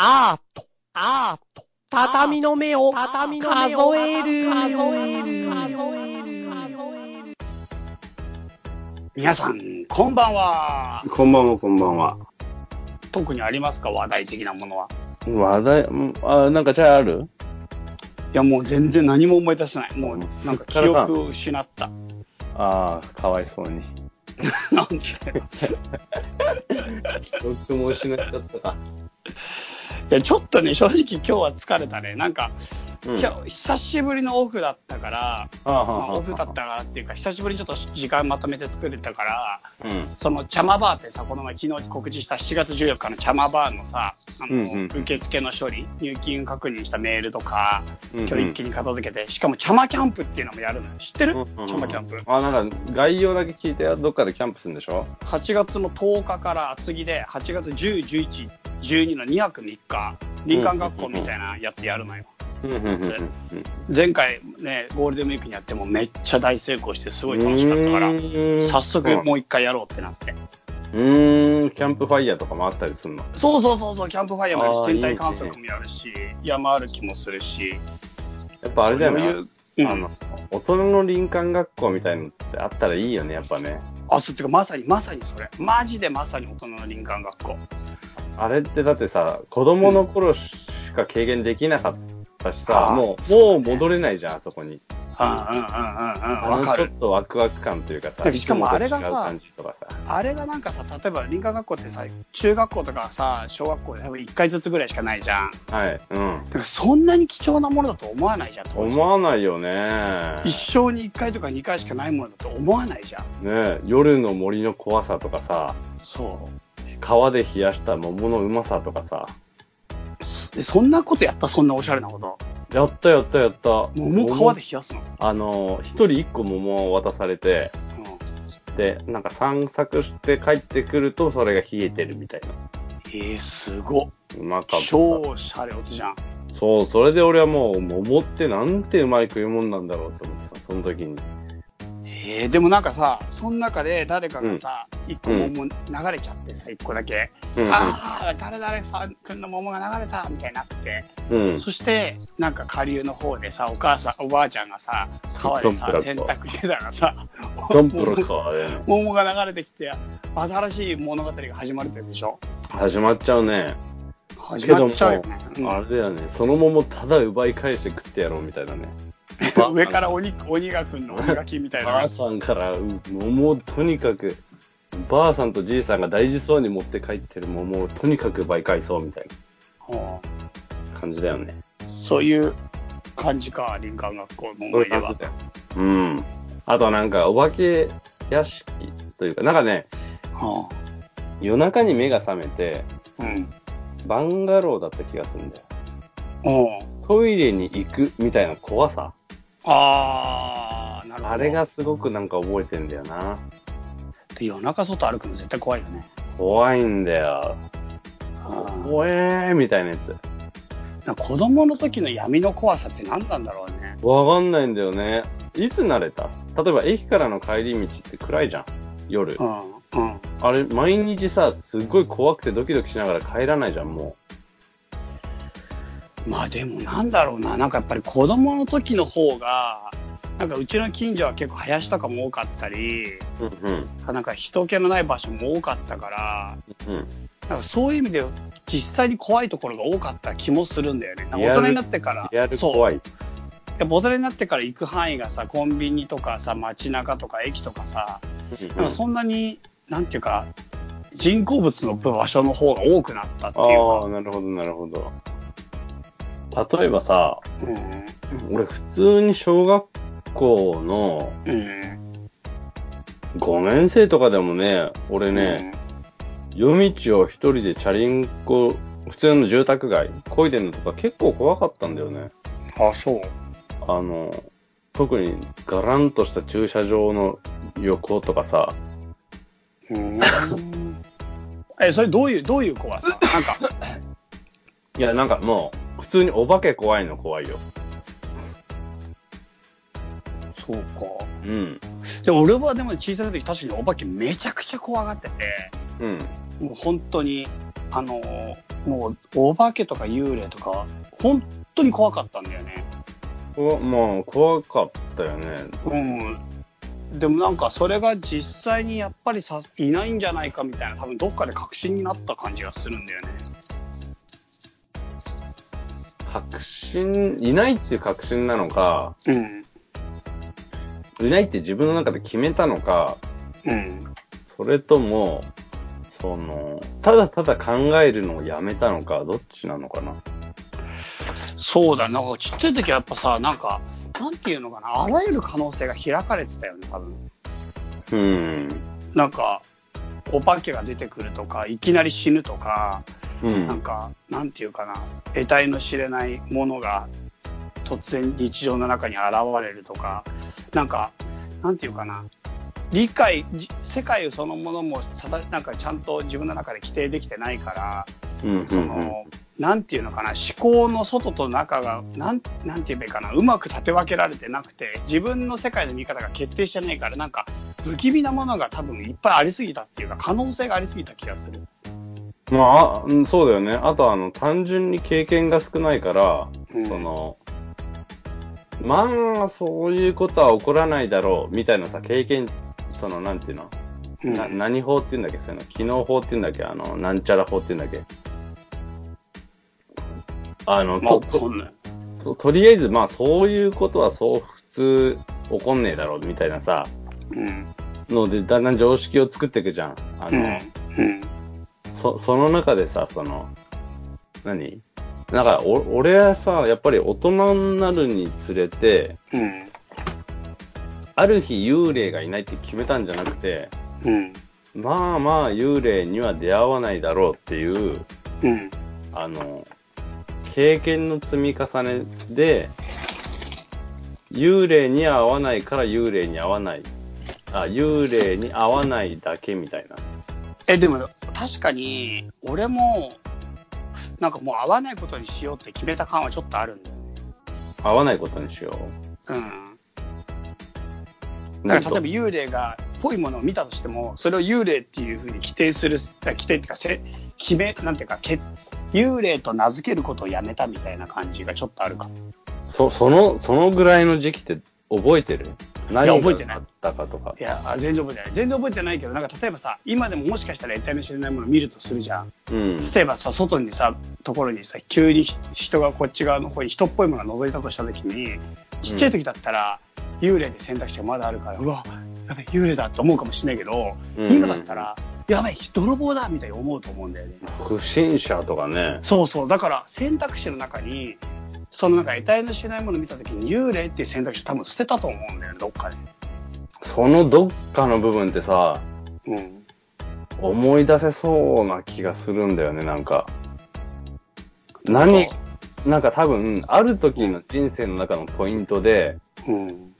アート、アート、畳の目を、畳の目を数える、数える、数える、皆さん、こんばんは。こんばんは、こんばんは。特にありますか？話題的なものは。話題、うんあ、なんかチャイある？いや、もう全然何も思い出せない。もう、なんか記憶を失った。ああ、かわいそうに。なんで？僕も失っちゃったか。いや、ちょっとね、正直今日は疲れたね。なんか、うん今日、久しぶりのオフだったから、はあはあまあ、はあオフだったからっていうか、久しぶりにちょっと時間まとめて作れたから、うん。その茶間バーってさ、この前昨日告知した7月14日の茶間バーのさ、あの、うんうん受付の処理、入金確認したメールとか、うんうん今日一気に片付けて、しかも茶間キャンプっていうのもやるのよ。知ってる、茶間キャンプ。あ、なんか、概要だけ聞いてよ。どっかでキャンプするんでしょ？8月の10日から厚木で、8月10、11、12の2泊3日、林間学校みたいなやつやるのよ。前回ね、ゴールデンウィークにやってもめっちゃ大成功してすごい楽しかったから、早速もう一回やろうってなって。うーん、キャンプファイヤーとかもあったりするの？そうそうそうそう、キャンプファイヤーもやるし、天体観測もやるし、山歩きもするし、やっぱあれだよね。う、うん、あの、大人の林間学校みたいのってあったらいいよね、やっぱね。あ、そうっていうかまさにまさにそれ。マジでまさに大人の林間学校。あれってだってさ、子供の頃しか経験できなかったしさ、あーもう、もう戻れないじゃん、あそこに。うんうんうんうんうん、あの。ちょっとワクワク感というかさ、しかもあれがさ。あれがなんかさ、例えば林間学校ってさ、中学校とかさ、小学校で多分1回ずつぐらいしかないじゃん。はい、うん。だからそんなに貴重なものだと思わないじゃん、思わないよね。一生に1回とか2回しかないものだと思わないじゃん。ね夜の森の怖さとかさ、そう。川で冷やした桃のうまさとかさ。でそんなことやった？そんなおしゃれなこと。やったやったやった。桃川で冷やすの？あの、一人一個桃を渡されて、で、なんか散策して帰ってくるとそれが冷えてるみたいな。えー、すごっ。うまかった。超シャレオツじゃん。そう、それで俺はもう桃ってなんてうまい食い物なんだろうと思ってさ、その時に。えー、でもなんかさ、その中で誰かがさ、一、個桃流れちゃってさ、一個だけ。うんああ、誰々さんくんの桃が流れたみたいになって。うん。うん。そして、なんか下流の方でさ、お母さん、おばあちゃんがさ、川でさ洗濯してたらさ。桃が流れてきて、新しい物語が始まるってでしょ？始まっちゃうね。始まっちゃうよね。うんあれだよね。その桃ただ奪い返して食ってやろうみたいなね。上から鬼鬼が来んの、鬼がきみたいなばあ。さんからう桃をとにかく、ばあさんとじいさんが大事そうに持って帰ってる桃をとにかく奪い返そうみたいうんな感じだよね。そういう感じか、林間学校の思い出は。うん。あとなんかお化け屋敷というか、なんかね、は夜中に目が覚めて、あうん。バンガローだった気がするんだよ。うん。トイレに行くみたいな怖さ。あー、なるほど。あれがすごくなんか覚えてんだよな。で夜中外歩くの絶対怖いよね。怖いんだよ。怖えーみたいなやつ。なんか子供の時の闇の怖さって何なんだろうね。わかんないんだよね。いつ慣れた？例えば駅からの帰り道って暗いじゃん。夜。うん。うん。あれ、毎日さ、すっごい怖くてドキドキしながら帰らないじゃん、もまあでもなんだろうな。なんかやっぱり子供の時の方が、なんかうちの近所は結構林とかも多かったり、う。うんうん。なんか人気のない場所も多かったから、うん。なんかそういう意味で実際に怖いところが多かった気もするんだよね。大人になってから。リアルそう怖い。やっぱ大人になってから行く範囲がさ、コンビニとかさ、街中とか駅とかさ、なんかそんなに、なんていうか、人工物の場所の方が多くなったっていうああ、なるほど、なるほど。例えばさ、か。うん。俺普通に小学校のうん。5年生とかでもね、俺ね、夜道を一人でチャリンコ、普通の住宅街、漕いでんのとか結構怖かったんだよね。うん。あ、そう。あの、特にガランとした駐車場の横とかさ、うん。え、それどういう、どういう怖さ？なんか、いや、なんかもう、普通にお化け怖いの怖いよ。そうか。うん。で、俺はでも小さい時確かにお化けめちゃくちゃ怖がってて、うん。もう本当に、あの、もう、お化けとか幽霊とか、本当に怖かったんだよね。こまあ、怖かったよね。うん。でもなんかそれが実際にやっぱりさいないんじゃないかみたいな多分どっかで確信になった感じがするんだよね。確信、いないっていう確信なのか、うん。いないって自分の中で決めたのか、うん。それとも、その、ただただ考えるのをやめたのか、どっちなのかな。そうだ、なんかちっちゃい時はやっぱさ、なんか、なんていうのかな、あらゆる可能性が開かれてたよね、多分。うん。なんか、お化けが出てくるとか、いきなり死ぬとか、うん。なんか、なんていうかな、得体の知れないものが突然日常の中に現れるとか、なんか、なんていうかな、理解、じ世界そのものもただ、なんかちゃんと自分の中で規定できてないから、うん。その、なんていうのかな、思考の外と中が、なん、なんて言えばいいかな、うまく立て分けられてなくて、自分の世界の見方が決定してないから、なんか、不気味なものが多分いっぱいありすぎたっていうか、可能性がありすぎた気がする。まあそうだよね。あと、あの、単純に経験が少ないから、うんその、まあ、そういうことは起こらないだろう、みたいなさ、経験、その、なんていうの、うんな何法って言うんだっけ？そういうの、機能法って言うんだっけ？あの、なんちゃら法って言うんだっけ？あの、まあ、と、ととりあえず、まあ、そういうことはそう普通起こんねえだろう、みたいなさ、うん。ので、だんだん常識を作っていくじゃん。あの、うん。うん。そ、その中でさ、その、何？なんか、お、俺はさ、やっぱり大人になるにつれて、うん。ある日幽霊がいないって決めたんじゃなくて、うん。まあまあ幽霊には出会わないだろうっていう、うん。あの、経験の積み重ねで、幽霊には会わないから幽霊に会わない。あ、幽霊に会わないだけみたいな。え、でも、確かに、俺も、なんかもう会わないことにしようって決めた感はちょっとあるんだよね。会わないことにしようん。う。だから例えば幽霊が、ぽいものを見たとしても、それを幽霊っていうふうに規定する、あ規定っていうか、せ決め、なんていうか、け幽霊と名付けることをやめたみたいな感じがちょっとあるかも。そ、その、そのぐらいの時期って覚えてる？何が覚えてないあったかとかい。や、あ全然覚えてない。全然覚えてないけど、なんか例えばさ、今でももしかしたら得体の知れないものを見るとするじゃん。うん。例えばさ、外にさ、ところにさ、急に人がこっち側の方に人っぽいものが覗いたとしたときに、ちっちゃい時だったら、幽霊で選択肢がまだあるから、うわ、やべ、幽霊だって思うかもしれないけど、うん今だったら、やべ、泥棒だみたいに思うと思うんだよね。不審者とかね。そうそう。だから、選択肢の中に、そのなんか得体の知れないものを見たときに、幽霊っていう選択肢を多分捨てたと思うんだよね、どっかで。そのどっかの部分ってさ、うん。思い出せそうな気がするんだよね、なんか。何なんか多分、ある時の人生の中のポイントで、うん。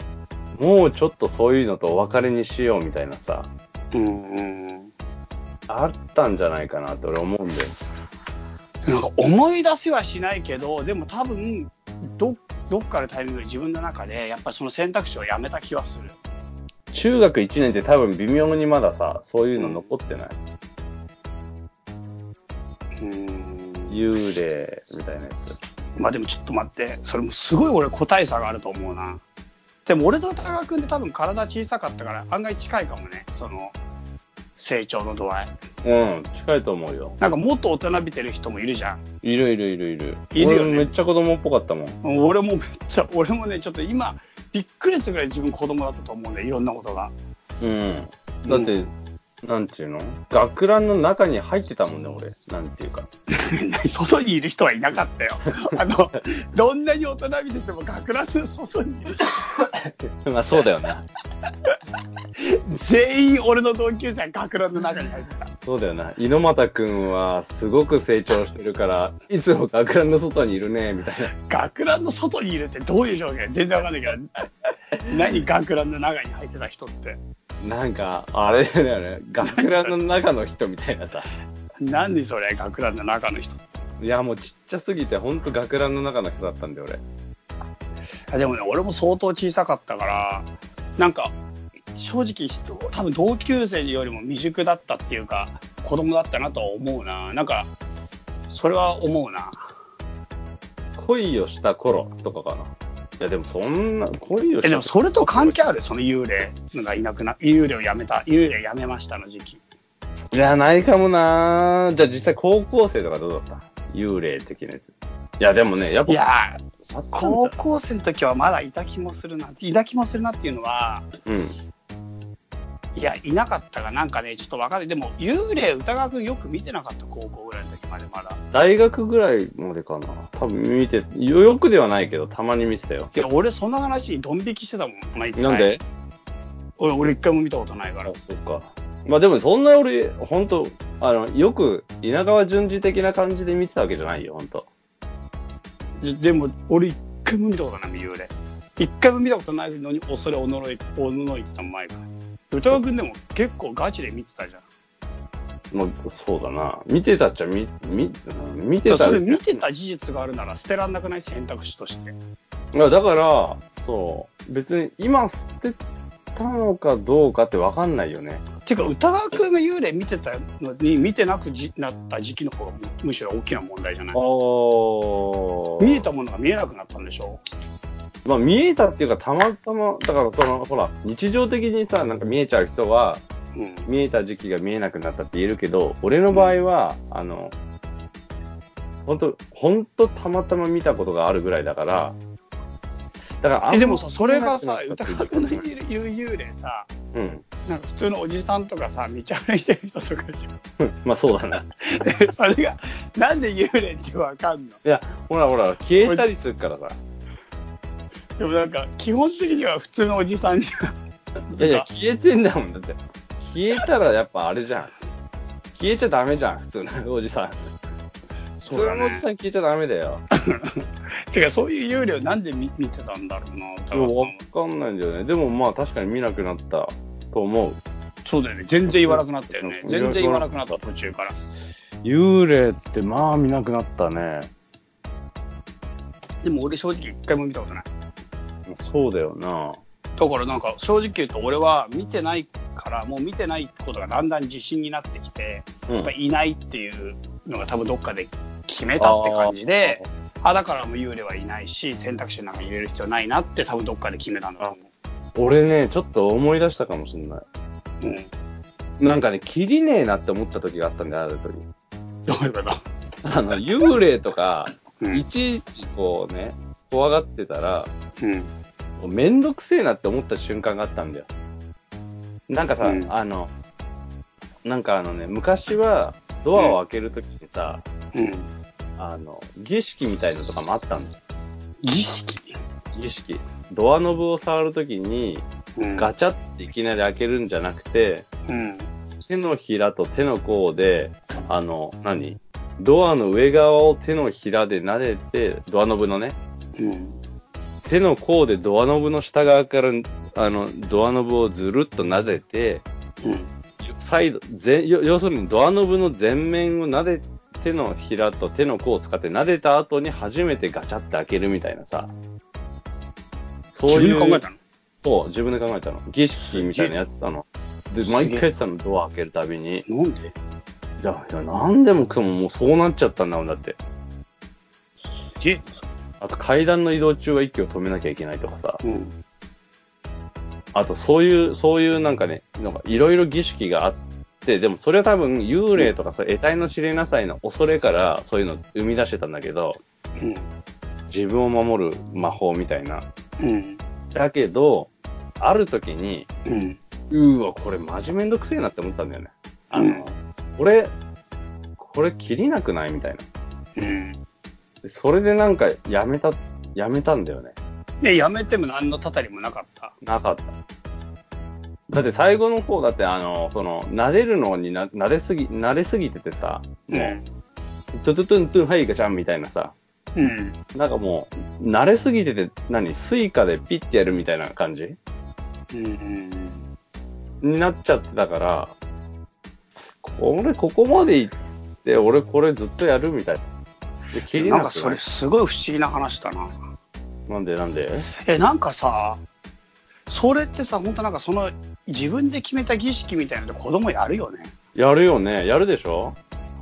もうちょっとそういうのとお別れにしようみたいなさ、うん。うん。あったんじゃないかなって俺思うんだよ。なんか思い出せはしないけど、でも多分、ど、どっかのタイミングで自分の中で、やっぱりその選択肢をやめた気はする。中学1年って多分微妙にまださ、そういうの残ってない？うん。幽霊みたいなやつ。まあでもちょっと待って、それもすごい俺個体差があると思うな。でも俺と高川君って多分体小さかったから案外近いかもね、その成長の度合い。うん、近いと思うよ。なんかもっと大人びてる人もいるじゃん。いるいるいるいる。いるよね俺めっちゃ子供っぽかったもん。俺もめっちゃ、俺もね、ちょっと今、びっくりするぐらい自分子供だったと思うんだよ、いろんなことが。うん。だって、なんていうの？学ランの中に入ってたもんね、俺。なんていうか。外にいる人はいなかったよ。あの、どんなに大人びてても学ランの外にいる人 まあそうだよね。全員俺の同級生は学ランの中に入ってた。そうだよな。猪俣くんはすごく成長してるから、いつも学ランの外にいるね、みたいな。学ランの外にいるってどういう状況全然わかんないけど、何学ランの中に入ってた人って。なんか、あれだよね。学ランの中の人みたいなさ。何それ、学ランの中の人。いや、もうちっちゃすぎて、ほんと学ランの中の人だったんだよ、俺。あでもね、俺も相当小さかったから、なんか、正直、多分同級生よりも未熟だったっていうか、子供だったなとは思うな。なんか、それは思うな。恋をした頃とかかな。いや、でもそんな、恋をしたえ、でもそれと関係ある？その幽霊がいなくな、幽霊をやめた、幽霊やめましたの時期。いや、ないかもなじゃあ実際高校生とかどうだった？幽霊的なやつ。いや、でもね、やっぱ、いや高ん校生の時はまだいた気もするな。いた気もするなっていうのは、うん。いや、いなかったが、なんかね、ちょっとわかんない。でも、幽霊歌川くんよく見てなかった、高校ぐらいの時までまだ。大学ぐらいまでかな。多分見て、よくではないけど、たまに見てたよ。いや、俺その話にドン引きしてたもん、毎回なんで？俺、俺一回も見たことないからあ、。そうか。まあでもそんな俺、ほんと、あの、よく稲川淳二的な感じで見てたわけじゃないよ、ほんと。ででも、俺一回も見たことない、幽霊。一回も見たことないのに、恐れおのろい、おのろいってた前から。歌川くんでも結構ガチで見てたじゃん。まあ、そうだな。見てたっちゃ見、見、うん見てたそれ見てた事実があるなら捨てらんなくない選択肢として。いやだから、そう、別に今捨てたのかどうかってわかんないよね。ていうか、歌川くんが幽霊見てたのに、見てなくじなった時期の方がむむしろ大きな問題じゃない？あ見えたものが見えなくなったんでしょ？まあ見えたっていうか、たまたま、だからその、ほら、日常的にさ、なんか見えちゃう人は、うん。見えた時期が見えなくなったって言えるけど、俺の場合は、あの、本当本当たまたま見たことがあるぐらいだから、だからあでもさ、それがさ、歌川の言う幽霊さ、うん。なんか普通のおじさんとかさ、道歩いてる人とかじゃん。まあそうだね。でそれが、なんで幽霊ってわかんの？いや、ほらほら、消えたりするからさ。でもなんか、基本的には普通のおじさんじゃん。いやいや、消えてんだもん。だって、消えたらやっぱあれじゃん。消えちゃダメじゃん、普通のおじさん。普通のおじさん消えちゃダメだよ。てか、そういう幽霊をなんで見見てたんだろうな、歌でも川さんはわかんないんだよね。でもまあ確かに見なくなったと思う。そうだよね。全然言わなくなったよね。うん全然言わなくなった、途中から。幽霊ってまあ見なくなったね。でも俺正直一回も見たことない。そうだよな。だからなんか正直言うと俺は見てないからもう見てないことがだんだん自信になってきて、うんやっぱいないっていうのが多分どっかで決めたって感じで、あだからもう幽霊はいないし選択肢の中に入れる必要ないなって多分どっかで決めたんだと思俺ね、ちょっと思い出したかもしんない。う。うん。なんかね、切りねえなって思った時があったんだよ、ある時。どういうこと？あの、幽霊とか、うんいちいちこうね、怖がってたら、うん。めんどくせえなって思った瞬間があったんだよ。なんかさ、うんあの、なんかあのね、昔はドアを開けるときにさ、うん。あの、儀式みたいのとかもあったんだよ。儀式？儀式。ドアノブを触るときに、うん。ガチャっていきなり開けるんじゃなくて、うん。手のひらと手の甲で、あの、何？ドアの上側を手のひらで撫でて、ドアノブのね、うん。手の甲でドアノブの下側から、あの、ドアノブをずるっと撫でて、うん。サイド、ぜ要要するにドアノブの前面を撫で、手のひらと手の甲を使って撫でた後に初めてガチャって開けるみたいなさ。そう自いう。分で考えたの？そう、自分で考えたの。儀式みたいなやつたの。で、毎回やってたの、ドア開けるたびに。なんで？いや、いや、なんでもくそももうそうなっちゃったんだもん、だって。すげえ。あと階段の移動中は息を止めなきゃいけないとかさ。うん。あとそういう、そういうなんかね、なんかいろいろ儀式があって、でもそれは多分幽霊とかそう得体の知れなさいの恐れからそういうの生み出してたんだけど、うん。自分を守る魔法みたいな。うん。だけど、ある時に、うん。うーわ、これマジめんどくせえなって思ったんだよね。あの、うんこれ、これ切りなくない？みたいな。うん。でそれでなんかやめた、やめたんだよね。で、やめても何のたたりもなかった。なかった。だって最後の方だってあの、その、撫でるのにな、撫ですぎ、慣れすぎててさ、もう、トゥトゥトゥントゥンはいガチャンみたいなさ、うん。なんかもう、慣れすぎてて、何、スイカでピッてやるみたいな感じ？うん。になっちゃってたから、これ、ここまで行って、俺これずっとやるみたいな。で、切りななんかそれすごい不思議な話だな。なんでなんで？え、なんかさ、それってさ、本当なんかその自分で決めた儀式みたいなので子供やるよね。やるよね。やるでしょ？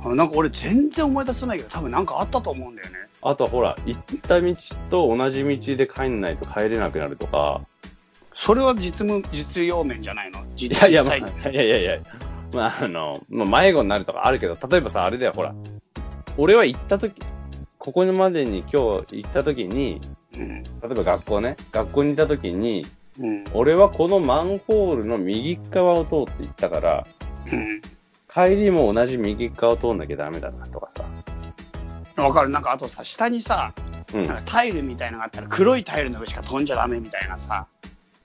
なんか俺全然思い出せないけど、多分なんかあったと思うんだよね。あとほら、行った道と同じ道で帰んないと帰れなくなるとか。それは実務、実用面じゃないの？い実やいや、まあ、いやいやいや、まあ、あの、まあ、迷子になるとかあるけど、例えばさ、あれだよ、ほら。俺は行った時、ここまでに今日行った時に、うん。例えば学校ね、学校にいた時に、うん。俺はこのマンホールの右側を通って行ったから、うん。帰りも同じ右側を通んなきゃダメだなとかさ。わかる。なんかあとさ、下にさ、なんかタイルみたいのがあったら黒いタイルの上しか飛んじゃダメみたいなさ、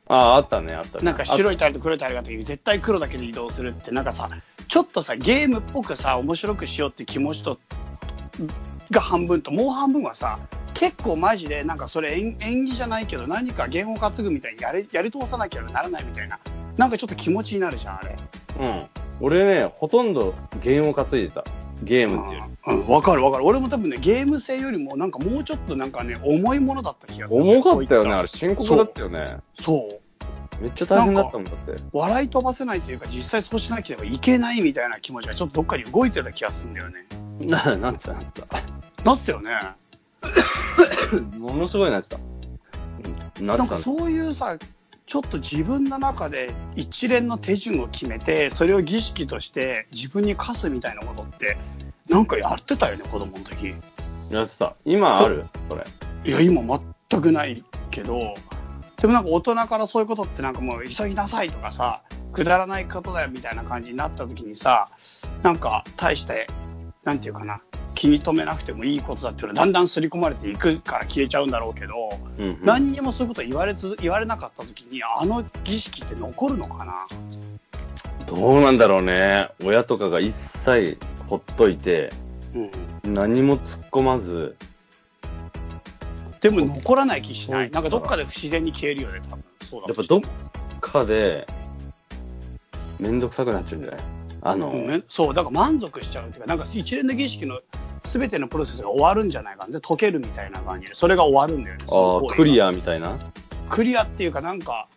あ、あったね、あったね。なんか白いタイルと黒いタイルがあった時絶対黒だけで移動するって、なんかさ、ちょっとさ、ゲームっぽくさ、面白くしようって気持ちと、が半分と、もう半分はさ、結構マジで、なんかそれ演演技じゃないけど、何か言語担ぐみたいにやりやり通さなきゃならないみたいな、なんかちょっと気持ちになるじゃん、あれ。うん。俺ね、ほとんどゲームを担いでた。ゲームっていう。うん、わかるわかる。俺も多分ね、ゲーム性よりも、なんかもうちょっとなんかね、重いものだった気がする。重かったよね、あれ深刻だったよね。そう。めっちゃ大変だったもんだって。笑い飛ばせないというか、実際そうしなければいけないみたいな気持ちがちょっとどっかに動いてた気がするんだよね。な、なんつったなっなったよね。た。ものすごいなってた。うん、な。なんかそういうさ、ちょっと自分の中で一連の手順を決めて、それを儀式として自分に課すみたいなことって、なんかやってたよね、子供の時。やってた。今ある？それ。いや、今全くないけど、でもなんか大人からそういうことってなんかもう急ぎなさいとかさ、くだらないことだよみたいな感じになった時にさ、なんか大して、なんていうかな、気に留めなくてもいいことだっていうのはだんだん刷り込まれていくから消えちゃうんだろうけど、うん、うん。何にもそういうこと言われつ言われなかった時に、あの儀式って残るのかな？どうなんだろうね。親とかが一切ほっといて、うん。何も突っ込まず、でも残らない気しない。なんかどっかで不自然に消えるよね、多分。そうだやっぱどっかで、めんどくさくなっちゃうんじゃない？あの、うんねそう、だから満足しちゃうっていうか、なんか一連の儀式の全てのプロセスが終わるんじゃないかな。で、解けるみたいな感じで、それが終わるんだよね。ああ、クリア。アみたいな？クリアっていうか、なんか、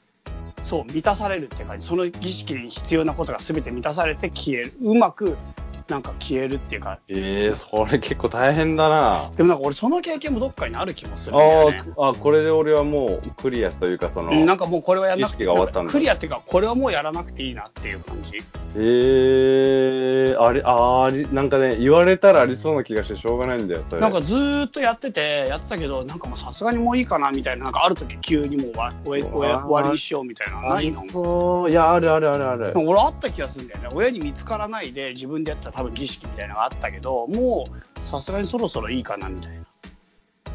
そう、満たされるっていう感じ。その儀式に必要なことが全て満たされて消える。うまく、なんか消えるっていうか。ええそれ結構大変だな。でもなんか俺その経験もどっかにある気もするんだよね。あーあ、これで俺はもうクリアというか、その、うんなんかもうこれはやらなくてクリアっていうか、これはもうやらなくていいなっていう感じ。ええあれ、あーあり、なんかね、言われたらありそうな気がしてしょうがないんだよ、それ。なんかずーっとやってて、やってたけど、なんかもうさすがにもういいかなみたいな、なんかある時急にもう終わりにしようみたいな、ないの？そう。いや、あるあるあるある。俺あった気がするんだよね。親に見つからないで自分でやってた多分儀式みたいなのがあったけど、もうさすがにそろそろいいかなみたいな。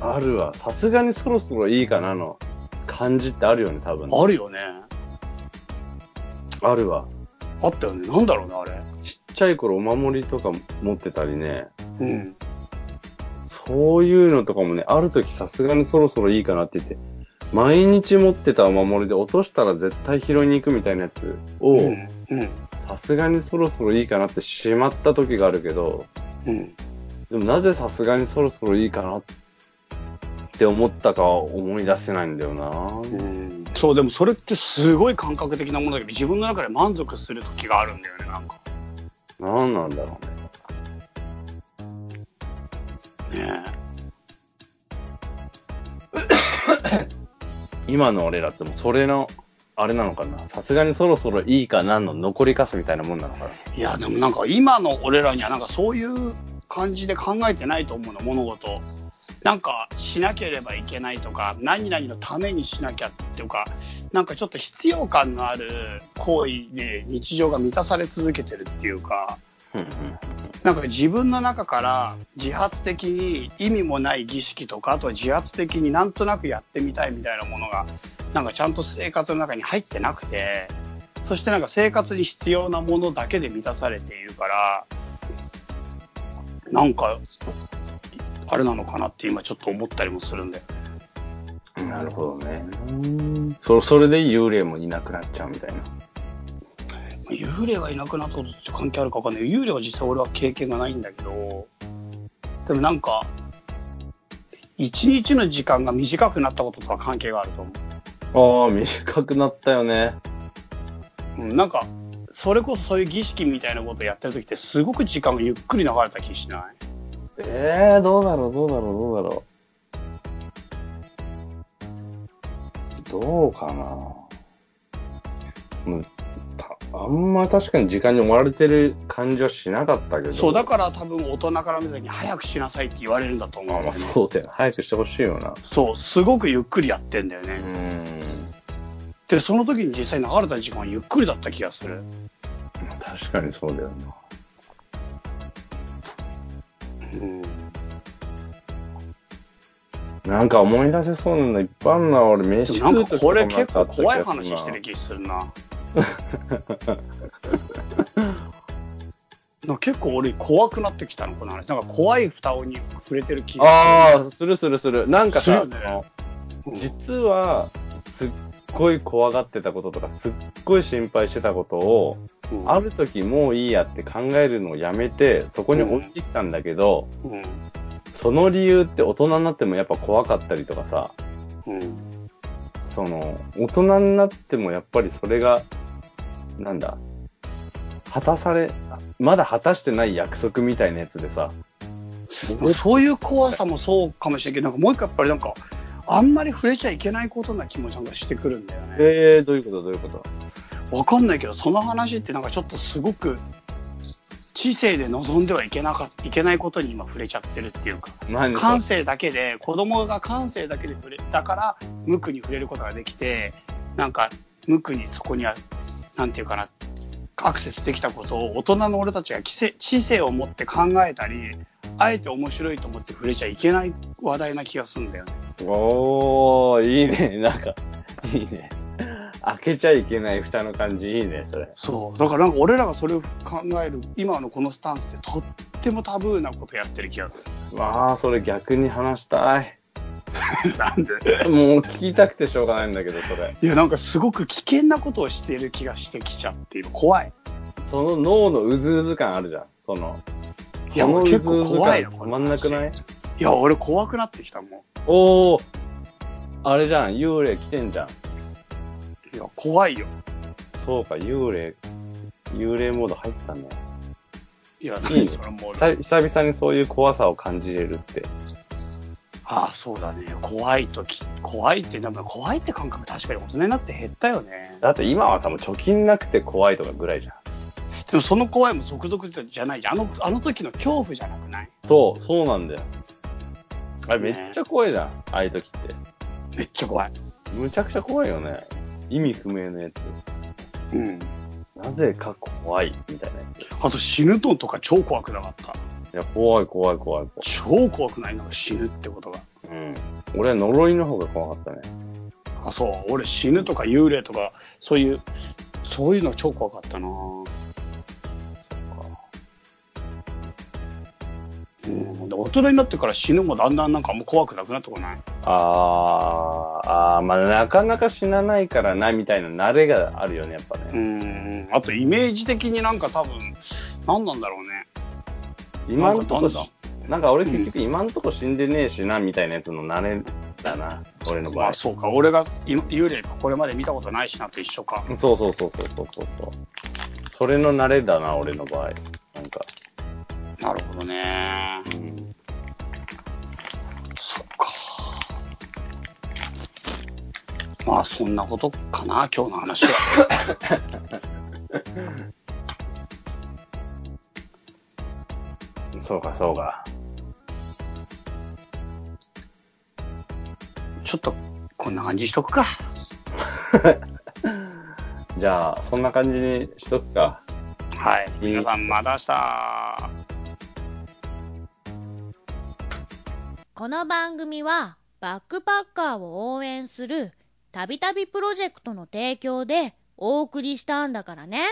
あるわ。さすがにそろそろいいかなの感じってあるよね、多分。あるよね。あるわ。あったよね。なんだろうね、あれ。ちっちゃい頃お守りとか持ってたりね。うん。そういうのとかもね、ある時さすがにそろそろいいかなって言って、毎日持ってたお守りで落としたら絶対拾いに行くみたいなやつを、うん。うん。さすがにそろそろいいかなってしまった時があるけど、うん。でもなぜさすがにそろそろいいかなって思ったかは思い出せないんだよな。うん。そう、でもそれってすごい感覚的なものだけど、自分の中で満足する時があるんだよね、なんか。なんなんだろうね。ね今の俺らってもうそれの、あれなのかな？さすがにそろそろいいかなの残りかすみたいなもんなのかな？いや、でもなんか今の俺らにはなんかそういう感じで考えてないと思うの、物事。なんかしなければいけないとか、何々のためにしなきゃっていうか、なんかちょっと必要感のある行為で日常が満たされ続けてるっていうか、うんうん。なんか自分の中から自発的に意味もない儀式とか、あとは自発的になんとなくやってみたいみたいなものが、なんかちゃんと生活の中に入ってなくて、そしてなんか生活に必要なものだけで満たされているから、なんか、あれなのかなって今ちょっと思ったりもするんで。なるほどね。そそれで幽霊もいなくなっちゃうみたいな。幽霊がいなくなったことって関係あるかわかんない。幽霊は実際俺は経験がないんだけど、でもなんか、一日の時間が短くなったこととは関係があると思う。ああ、短くなったよね。うん、なんか、それこそそういう儀式みたいなことをやってる時ってすごく時間がゆっくり流れた気しない？えー、どうだろう、どうだろう、どうだろう。どうかな。あんま確かに時間に追われてる感じはしなかったけど。そう、だから多分大人から見た時に早くしなさいって言われるんだと思うんまあまあだよね。そうだよ。早くしてほしいよな。そう、すごくゆっくりやってんだよね。うーん。で、その時に実際流れた時間はゆっくりだった気がする。確かにそうだよな。うん。なんか思い出せそうなのいっぱいあんな。俺、で飯食う時結構となんかあった気が怖い話してる気するな。なんか結構俺怖くなってきたの、この話。なんか怖い蓋に触れてる気がああ、するするする。なんかさ、するよねあのする。実は、すっごい怖がってたこととか、すっごい心配してたことを、うんある時もういいやって考えるのをやめて、そこに置いてきたんだけど、うん。その理由って大人になってもやっぱ怖かったりとかさ、うん。その、大人になってもやっぱりそれが、なんだ、果たされ、まだ果たしてない約束みたいなやつでさ、まあそういう怖さもそうかもしれないけど、なんかもう一個やっぱりなんか、あんまり触れちゃいけないことな気もなんかしてくるんだよね。えー、どういうことどういうこと？わかんないけど、その話ってなんかちょっとすごく、知性で望んではいけなかいけないことに今触れちゃってるっていうか、何感性だけで、子供が感性だけで触れたから、無垢に触れることができて、なんか、無垢にそこには、なんていうかな、アクセスできたことを大人の俺たちが知性知性を持って考えたり、あえて面白いと思って触れちゃいけない話題な気がするんだよね。おー、いいね。なんか、いいね。開けちゃいけない蓋の感じ、いいね、それ。そう。だからなんか俺らがそれを考える、今のこのスタンスってとってもタブーなことやってる気がすまあ、それ逆に話したい。る。なんで？もう聞きたくてしょうがないんだけど、それ。いや、なんかすごく危険なことをしている気がしてきちゃっている。怖い。その脳のうずうず感あるじゃん。その、いやそのうず結構怖いようず感たまんなくない？いや、俺怖くなってきたもん。おー、あれじゃん、幽霊来てんじゃん。いや、怖いよ。そうか、幽霊、幽霊モード入ったね。いや、いいそ。久久々にそういう怖さを感じれるって。ああ、そうだね。怖いとき、怖いって、なんか怖いって感覚確かに大人になって減ったよね。だって今はさ、もう貯金なくて怖いとかぐらいじゃん。でもその怖いも続々じゃないじゃん。あの、あの時の恐怖じゃなくない？そう、そうなんだよ。あれめねっちゃ怖いじゃん、ああいう時って。めっちゃ怖い。むちゃくちゃ怖いよね。意味不明なやつ。うん。なぜか怖いみたいなやつ。いあと死ぬのとか超怖くなかった。や、怖い怖い怖い怖い。超怖くないなんか死ぬってことが。うん。俺は呪いの方が怖かったね。あ、そう。俺死ぬとか幽霊とか、そういう、そういうの超怖かったなう人になってから死ぬもだんだんなんかもう怖くなくなってこない？あー、あー、まあなかなか死なないからな、みたいな慣れがあるよね、やっぱうね。ん。あとイメージ的になんか多分、何なんだろうね。今んとこなんかなんか俺結局今んとこ死んでねえしな、みたいなやつの慣れだな、俺の場合。まあそうか。俺が今幽霊これまで見たことないしなと一緒か。そうそうそうそうそうそうそう。それの慣れだな、俺の場合。なんか。なるほどね。まあそんなことかな、今日の話は。そうか、そうか。ちょっとこんな感じにしとくか。じゃあ、そんな感じにしとくか。はい。皆さんまた明日。この番組はバックパッカーを応援するたびたびプロジェクトの提供でお送りしたんだからね。